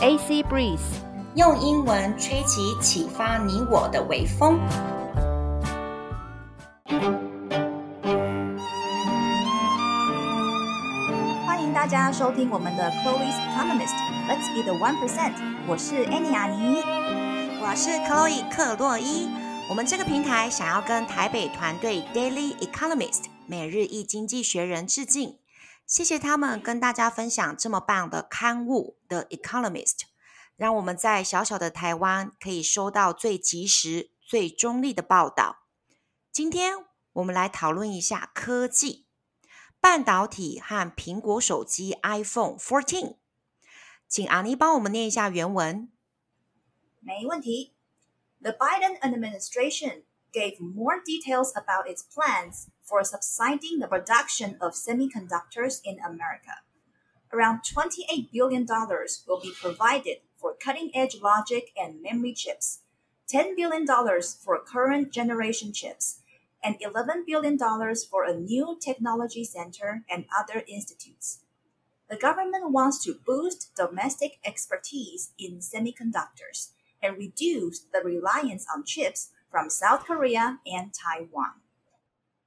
AC Breeze，用英文吹起启发你我的微风。欢迎大家收听我们的 Chloe's Economist。Let's be the one percent。我是 Annie 阿妮，我是 Chloe 克洛伊。我们这个平台想要跟台北团队 Daily Economist 每日一经济学人致敬。谢谢他们跟大家分享这么棒的刊物《The Economist》，让我们在小小的台湾可以收到最及时、最中立的报道。今天我们来讨论一下科技、半导体和苹果手机 iPhone 14。请阿妮帮我们念一下原文。没问题。The Biden administration gave more details about its plans for subsiding the production of semiconductors in America. Around $28 billion will be provided for cutting-edge logic and memory chips, $10 billion for current generation chips, and $11 billion for a new technology center and other institutes. The government wants to boost domestic expertise in semiconductors and reduce the reliance on chips from South Korea and Taiwan.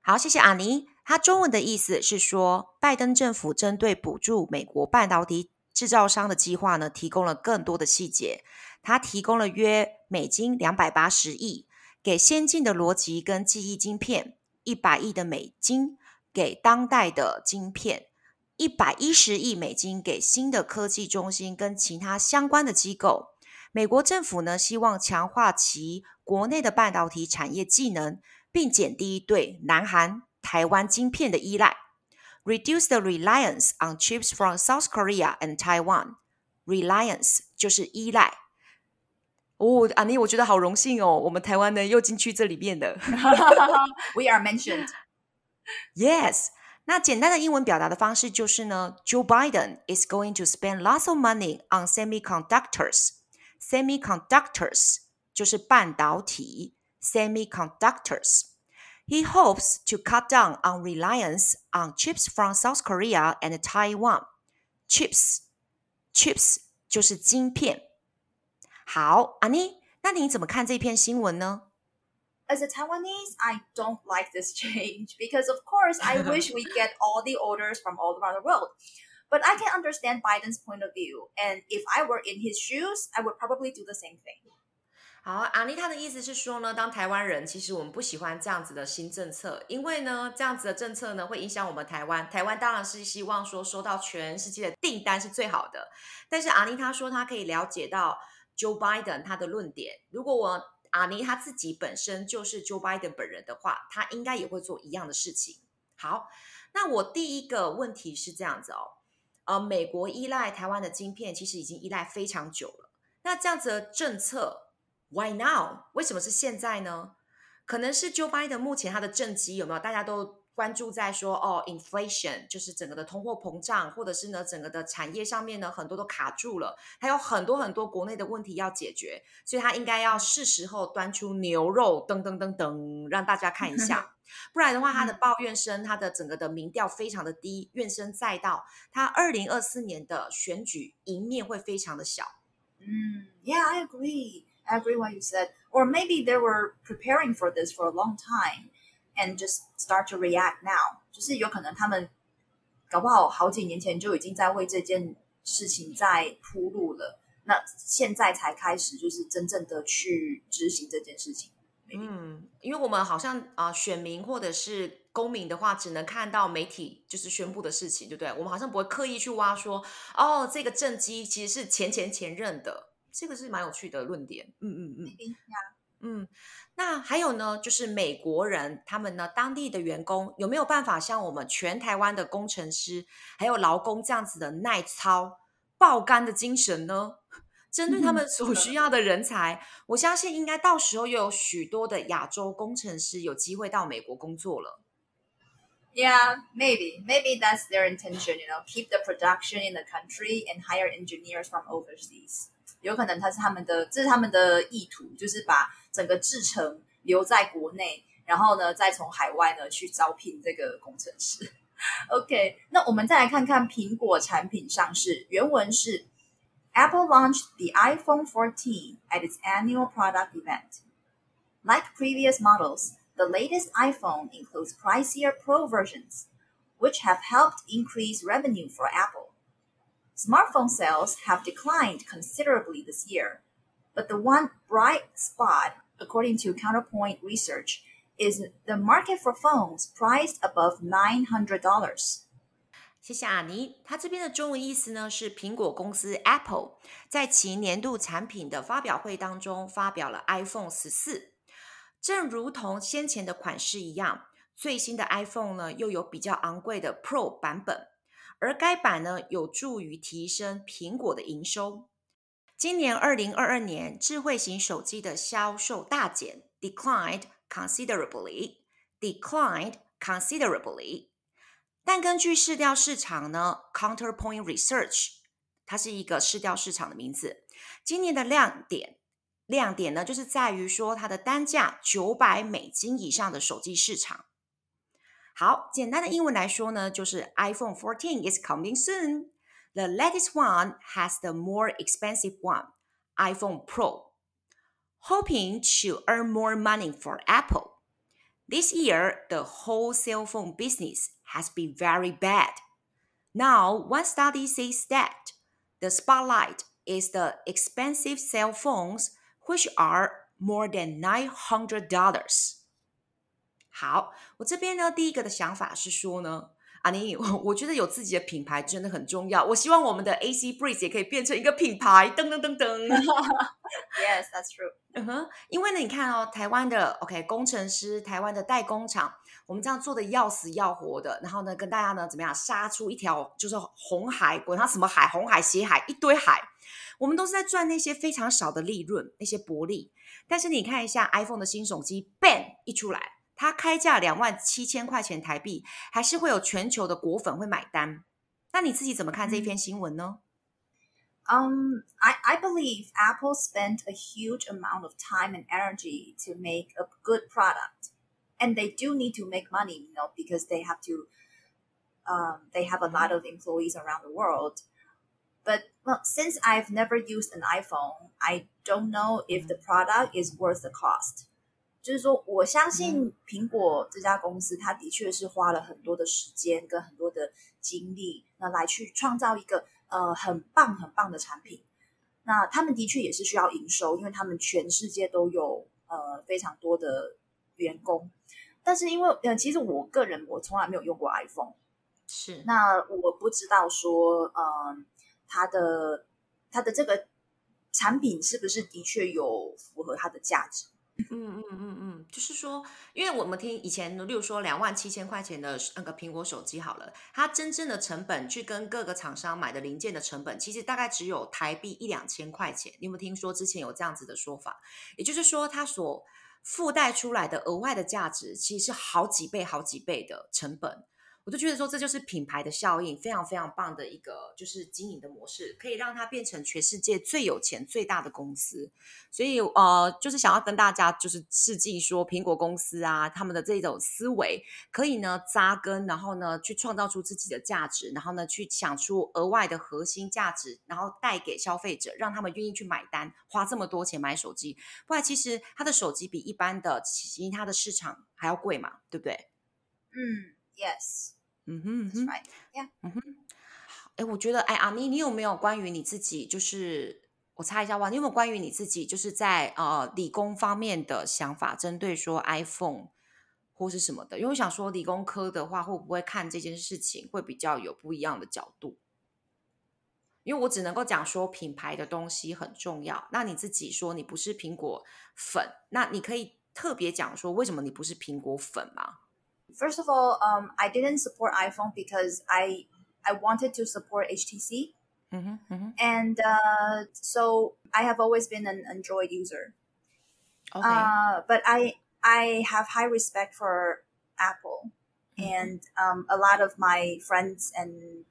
好，谢谢阿妮。他中文的意思是说，拜登政府针对补助美国半导体制造商的计划呢，提供了更多的细节。他提供了约美金两百八十亿给先进的逻辑跟记忆晶片，一百亿的美金给当代的晶片，一百一十亿美金给新的科技中心跟其他相关的机构。美国政府呢，希望强化其国内的半导体产业技能，并减低对南韩、台湾晶片的依赖，reduce the reliance on chips from South Korea and Taiwan。reliance 就是依赖。哦，阿妮，我觉得好荣幸哦，我们台湾呢又进去这里面的。We are mentioned. Yes。那简单的英文表达的方式就是呢，Joe Biden is going to spend lots of money on semiconductors。Semiconductors 就是半导体，Semiconductors。He hopes to cut down on reliance on chips from South Korea and Taiwan. Chips, chips 就是晶片。好，阿妮，那你怎么看这篇新闻呢？As a Taiwanese, I don't like this change because, of course, I wish we get all the orders from all around the world. But I can understand Biden's point of view, and if I were in his shoes, I would probably do the same thing. 好，阿妮她的意思是说呢，当台湾人，其实我们不喜欢这样子的新政策，因为呢，这样子的政策呢，会影响我们台湾。台湾当然是希望说收到全世界的订单是最好的。但是阿妮她说，她可以了解到 Joe Biden 他的论点。如果我阿妮她自己本身就是 Joe Biden 本人的话，她应该也会做一样的事情。好，那我第一个问题是这样子哦。呃，美国依赖台湾的晶片，其实已经依赖非常久了。那这样子的政策，Why now？为什么是现在呢？可能是 Joe Biden 目前他的政绩有没有？大家都关注在说，哦，inflation 就是整个的通货膨胀，或者是呢，整个的产业上面呢，很多都卡住了，还有很多很多国内的问题要解决，所以他应该要是时候端出牛肉，噔噔噔噔，让大家看一下。不然的话，他的抱怨声，他的整个的民调非常的低，怨声载道，他二零二四年的选举赢面会非常的小。嗯，Yeah, I agree. I agree what you said. Or maybe they were preparing for this for a long time and just start to react now. 就是有可能他们搞不好好几年前就已经在为这件事情在铺路了，那现在才开始就是真正的去执行这件事情。嗯，因为我们好像啊、呃，选民或者是公民的话，只能看到媒体就是宣布的事情，对不对？我们好像不会刻意去挖说，哦，这个政绩其实是前前前任的，这个是蛮有趣的论点。嗯嗯嗯，嗯，那还有呢，就是美国人他们呢，当地的员工有没有办法像我们全台湾的工程师还有劳工这样子的耐操、爆肝的精神呢？针对他们所需要的人才，我相信应该到时候又有许多的亚洲工程师有机会到美国工作了。Yeah, maybe, maybe that's their intention. You know, keep the production in the country and hire engineers from overseas. 有可能他是他们的，这是他们的意图，就是把整个制程留在国内，然后呢，再从海外呢去招聘这个工程师。OK，那我们再来看看苹果产品上市，原文是。 Apple launched the iPhone 14 at its annual product event. Like previous models, the latest iPhone includes pricier Pro versions, which have helped increase revenue for Apple. Smartphone sales have declined considerably this year, but the one bright spot, according to Counterpoint Research, is the market for phones priced above $900. 谢谢阿尼，他这边的中文意思呢是苹果公司 Apple 在其年度产品的发表会当中发表了 iPhone 十四，正如同先前的款式一样，最新的 iPhone 呢又有比较昂贵的 Pro 版本， 而该版呢有助于提升苹果的营收。今年二零二二年智慧型手机的销售大减，declined considerably，declined considerably。但根据市调市场呢，Counterpoint Research，它是一个市调市场的名字。今年的亮点，亮点呢就是在于说它的单价九百美金以上的手机市场。好，简单的英文来说呢，就是 iPhone 14 is coming soon. The latest one has the more expensive one, iPhone Pro. Hoping to earn more money for Apple. This year, the whole cell phone business has been very bad. Now, one study says that the spotlight is the expensive cell phones, which are more than $900. 好，我这边呢，第一个的想法是说呢，阿尼，我觉得有自己的品牌真的很重要。我希望我们的 AC Breeze 也可以变成一个品牌，噔噔噔噔。Yes, that's true. 嗯哼，因为呢，你看哦，台湾的 OK 工程师，台湾的代工厂。我们这样做的要死要活的，然后呢，跟大家呢怎么样杀出一条就是红海，管它什么海，红海、血海，一堆海，我们都是在赚那些非常少的利润，那些薄利。但是你看一下 iPhone 的新手机，bang 一出来，它开价两万七千块钱台币，还是会有全球的果粉会买单。那你自己怎么看这篇新闻呢？Um, I I believe Apple spent a huge amount of time and energy to make a good product. and they do need to make money, you know, because they have to. Um, they have a lot of employees around the world. But well, since I've never used an iPhone, I don't know if the product is worth the cost. 就是说，我相信苹果这家公司，它的确是花了很多的时间跟很多的精力，那来去创造一个呃很棒很棒的产品。那他们的确也是需要营收，因为他们全世界都有呃非常多的员工。但是因为呃，其实我个人我从来没有用过 iPhone，是那我不知道说，嗯、呃，它的它的这个产品是不是的确有符合它的价值？嗯嗯嗯嗯，就是说，因为我们听以前，例如说两万七千块钱的那个苹果手机好了，它真正的成本去跟各个厂商买的零件的成本，其实大概只有台币一两千块钱。你有没有听说之前有这样子的说法？也就是说，它所附带出来的额外的价值，其实是好几倍、好几倍的成本。我就觉得说，这就是品牌的效应，非常非常棒的一个就是经营的模式，可以让它变成全世界最有钱、最大的公司。所以呃，就是想要跟大家就是致敬说，苹果公司啊，他们的这种思维可以呢扎根，然后呢去创造出自己的价值，然后呢去想出额外的核心价值，然后带给消费者，让他们愿意去买单，花这么多钱买手机。不然其实他的手机比一般的其他的市场还要贵嘛，对不对？嗯，Yes。嗯哼，嗯哼，Yeah，嗯哼，哎，我觉得，哎，阿妮，你有没有关于你自己，就是我猜一下哇，你有没有关于你自己，就是在呃理工方面的想法，针对说 iPhone 或是什么的？因为我想说，理工科的话，会不会看这件事情会比较有不一样的角度？因为我只能够讲说品牌的东西很重要。那你自己说你不是苹果粉，那你可以特别讲说为什么你不是苹果粉吗？First of all, um, I didn't support iPhone because I I wanted to support HTC, mm-hmm, mm-hmm. and uh, so I have always been an Android user. Okay. Uh, but I I have high respect for Apple, mm-hmm. and um, a lot of my friends and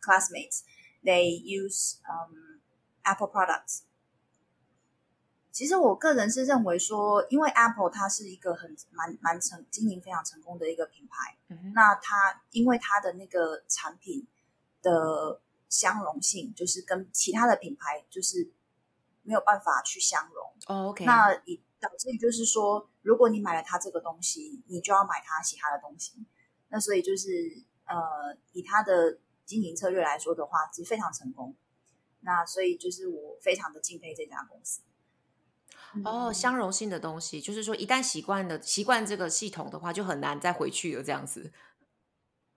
classmates they use um, Apple products. 其实我个人是认为说，因为 Apple 它是一个很蛮蛮成经营非常成功的一个品牌，嗯、那它因为它的那个产品的相容性，就是跟其他的品牌就是没有办法去相容。哦，OK。那以导致于就是说，如果你买了它这个东西，你就要买它其他的东西。那所以就是呃，以它的经营策略来说的话，是非常成功。那所以就是我非常的敬佩这家公司。哦，相容性的东西，就是说一旦习惯了习惯这个系统的话，就很难再回去了这样子。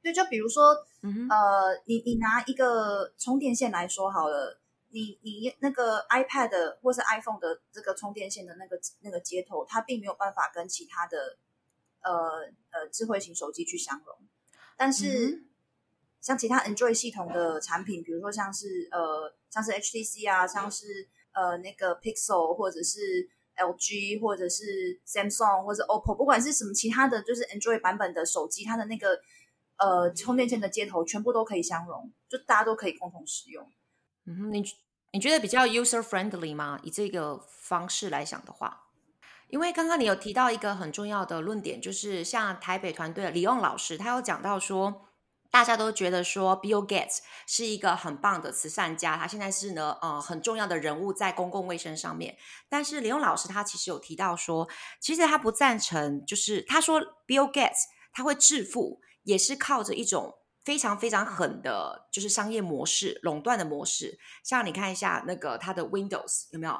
对，就比如说，嗯、呃，你你拿一个充电线来说好了，你你那个 iPad 或是 iPhone 的这个充电线的那个那个接头，它并没有办法跟其他的呃呃智慧型手机去相容。但是、嗯、像其他 Android 系统的产品，比如说像是呃像是 HTC 啊，像是呃那个 Pixel 或者是 LG 或者是 Samsung 或者 OPPO，不管是什么其他的就是 Android 版本的手机，它的那个。呃，充电线的接头全部都可以相容，就大家都可以共同使用。嗯，你你觉得比较 user friendly 吗？以这个方式来想的话，因为刚刚你有提到一个很重要的论点，就是像台北团队的李用老师，他有讲到说，大家都觉得说 Bill Gates 是一个很棒的慈善家，他现在是呢呃很重要的人物在公共卫生上面。但是李勇老师他其实有提到说，其实他不赞成，就是他说 Bill Gates 他会致富。也是靠着一种非常非常狠的，就是商业模式垄断的模式。像你看一下那个它的 Windows 有没有？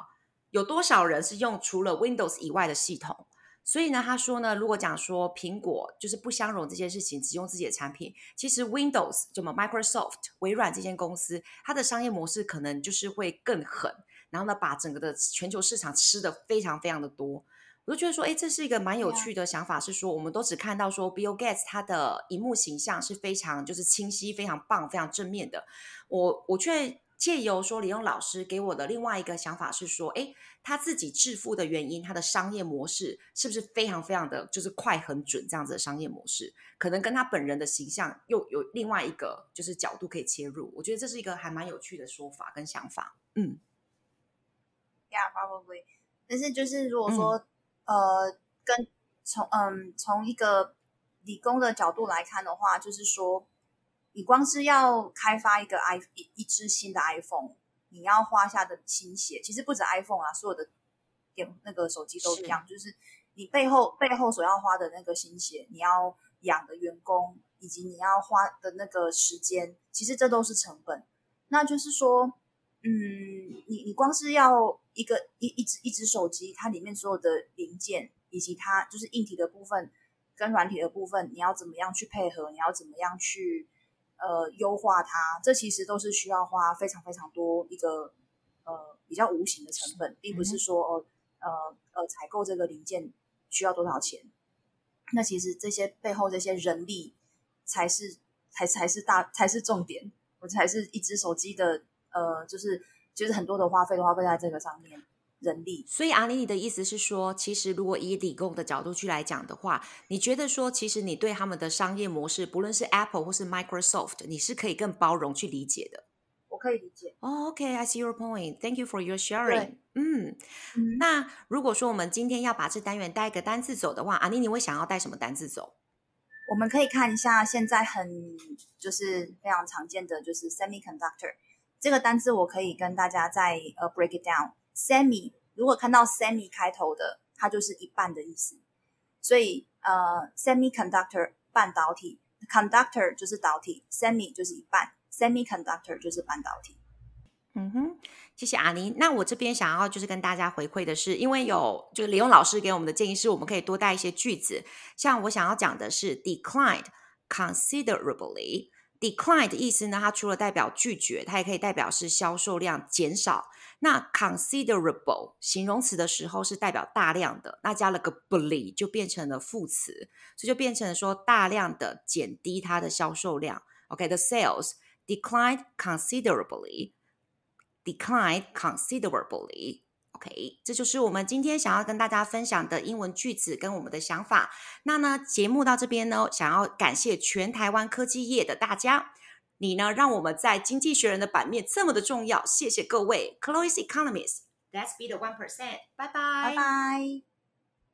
有多少人是用除了 Windows 以外的系统？所以呢，他说呢，如果讲说苹果就是不相容这件事情，只用自己的产品，其实 Windows 什么 Microsoft 微软这间公司，它的商业模式可能就是会更狠，然后呢，把整个的全球市场吃得非常非常的多。我就觉得说，哎，这是一个蛮有趣的想法，是说我们都只看到说 Bill Gates 他的荧幕形象是非常就是清晰、非常棒、非常正面的。我我却借由说李勇老师给我的另外一个想法是说，哎，他自己致富的原因，他的商业模式是不是非常非常的就是快、很准这样子的商业模式？可能跟他本人的形象又有另外一个就是角度可以切入。我觉得这是一个还蛮有趣的说法跟想法。嗯，Yeah, probably。但是就是如果说、嗯。呃，跟从嗯从一个理工的角度来看的话，就是说，你光是要开发一个 i 一一支新的 iPhone，你要花下的心血，其实不止 iPhone 啊，所有的电那个手机都一样，是就是你背后背后所要花的那个心血，你要养的员工，以及你要花的那个时间，其实这都是成本。那就是说。嗯，你你光是要一个一一只一只手机，它里面所有的零件，以及它就是硬体的部分跟软体的部分，你要怎么样去配合？你要怎么样去呃优化它？这其实都是需要花非常非常多一个呃比较无形的成本，并不是说呃呃呃采购这个零件需要多少钱。那其实这些背后这些人力才是才才是大才是重点，我才是一只手机的。呃，就是就是很多的花费都花费在这个上面，人力。所以阿妮，你的意思是说，其实如果以理工的角度去来讲的话，你觉得说，其实你对他们的商业模式，不论是 Apple 或是 Microsoft，你是可以更包容去理解的。我可以理解。哦，OK，I see your point. Thank you for your sharing. 嗯，嗯，那如果说我们今天要把这单元带一个单字走的话，阿妮，你会想要带什么单字走？我们可以看一下现在很就是非常常见的就是 semiconductor。这个单字我可以跟大家再呃 break it down。Semi 如果看到 semi 开头的，它就是一半的意思。所以呃 semiconductor 半导体，conductor 就是导体，semi 就是一半，semiconductor 就是半导体。嗯哼，谢谢阿妮。那我这边想要就是跟大家回馈的是，因为有就是李勇老师给我们的建议是，我们可以多带一些句子。像我想要讲的是 declined considerably。Decline 的意思呢，它除了代表拒绝，它也可以代表是销售量减少。那 considerable 形容词的时候是代表大量的，那加了个 bly 就变成了副词，所以就变成说大量的减低它的销售量。OK，the、sales declined considerably. Declined considerably. OK，这就是我们今天想要跟大家分享的英文句子跟我们的想法。那呢，节目到这边呢，想要感谢全台湾科技业的大家，你呢让我们在经济学人的版面这么的重要，谢谢各位。Chloe's Economist，Let's be the one percent。拜拜，拜拜。